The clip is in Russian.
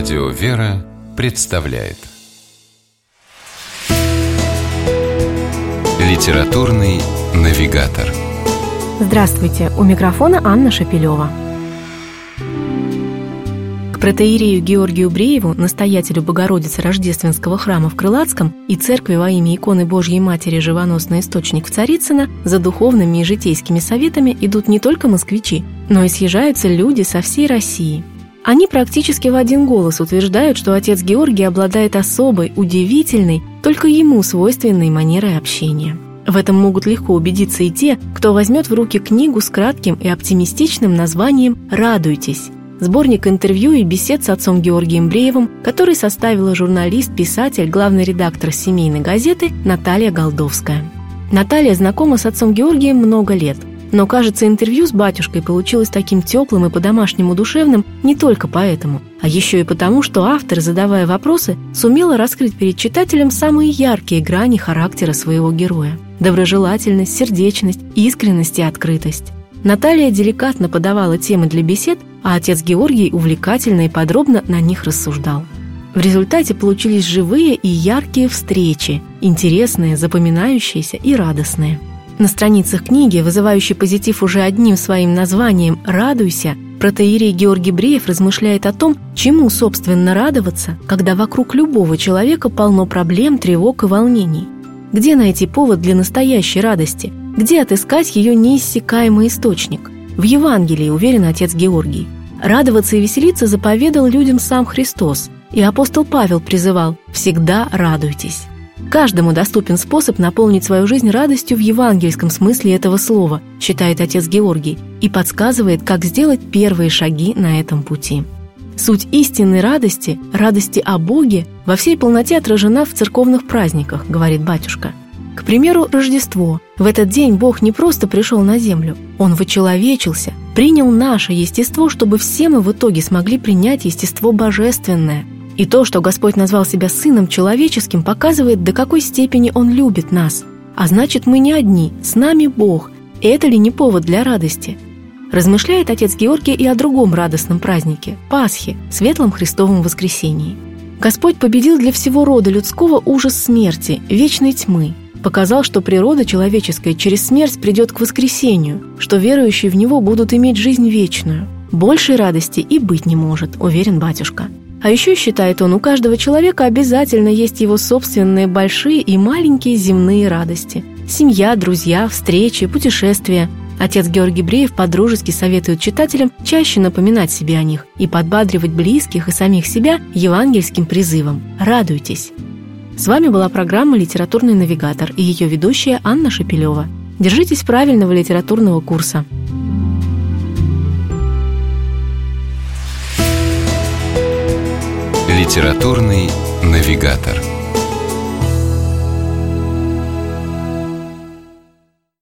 Радио «Вера» представляет Литературный навигатор Здравствуйте! У микрофона Анна Шапилева. К протеирею Георгию Брееву, настоятелю Богородицы Рождественского храма в Крылатском и церкви во имя иконы Божьей Матери «Живоносный источник» в Царицыно за духовными и житейскими советами идут не только москвичи, но и съезжаются люди со всей России – они практически в один голос утверждают, что отец Георгий обладает особой, удивительной, только ему свойственной манерой общения. В этом могут легко убедиться и те, кто возьмет в руки книгу с кратким и оптимистичным названием «Радуйтесь», сборник интервью и бесед с отцом Георгием Бреевым, который составила журналист, писатель, главный редактор семейной газеты Наталья Голдовская. Наталья знакома с отцом Георгием много лет – но, кажется, интервью с батюшкой получилось таким теплым и по-домашнему душевным не только поэтому, а еще и потому, что автор, задавая вопросы, сумела раскрыть перед читателем самые яркие грани характера своего героя. Доброжелательность, сердечность, искренность и открытость. Наталья деликатно подавала темы для бесед, а отец Георгий увлекательно и подробно на них рассуждал. В результате получились живые и яркие встречи, интересные, запоминающиеся и радостные – на страницах книги, вызывающей позитив уже одним своим названием «Радуйся», протеерей Георгий Бреев размышляет о том, чему, собственно, радоваться, когда вокруг любого человека полно проблем, тревог и волнений. Где найти повод для настоящей радости? Где отыскать ее неиссякаемый источник? В Евангелии, уверен отец Георгий. Радоваться и веселиться заповедал людям сам Христос, и апостол Павел призывал «всегда радуйтесь». Каждому доступен способ наполнить свою жизнь радостью в евангельском смысле этого слова, считает отец Георгий, и подсказывает, как сделать первые шаги на этом пути. Суть истинной радости, радости о Боге, во всей полноте отражена в церковных праздниках, говорит батюшка. К примеру, Рождество. В этот день Бог не просто пришел на землю, Он вычеловечился, принял наше естество, чтобы все мы в итоге смогли принять естество божественное – и то, что Господь назвал себя Сыном Человеческим, показывает, до какой степени Он любит нас. А значит, мы не одни, с нами Бог. И это ли не повод для радости? Размышляет отец Георгий и о другом радостном празднике – Пасхе, Светлом Христовом Воскресении. Господь победил для всего рода людского ужас смерти, вечной тьмы, показал, что природа человеческая через смерть придет к воскресению, что верующие в Него будут иметь жизнь вечную. Большей радости и быть не может, уверен батюшка. А еще, считает он, у каждого человека обязательно есть его собственные большие и маленькие земные радости. Семья, друзья, встречи, путешествия. Отец Георгий Бреев подружески советует читателям чаще напоминать себе о них и подбадривать близких и самих себя евангельским призывом «Радуйтесь». С вами была программа «Литературный навигатор» и ее ведущая Анна Шапилева. Держитесь правильного литературного курса. Литературный навигатор.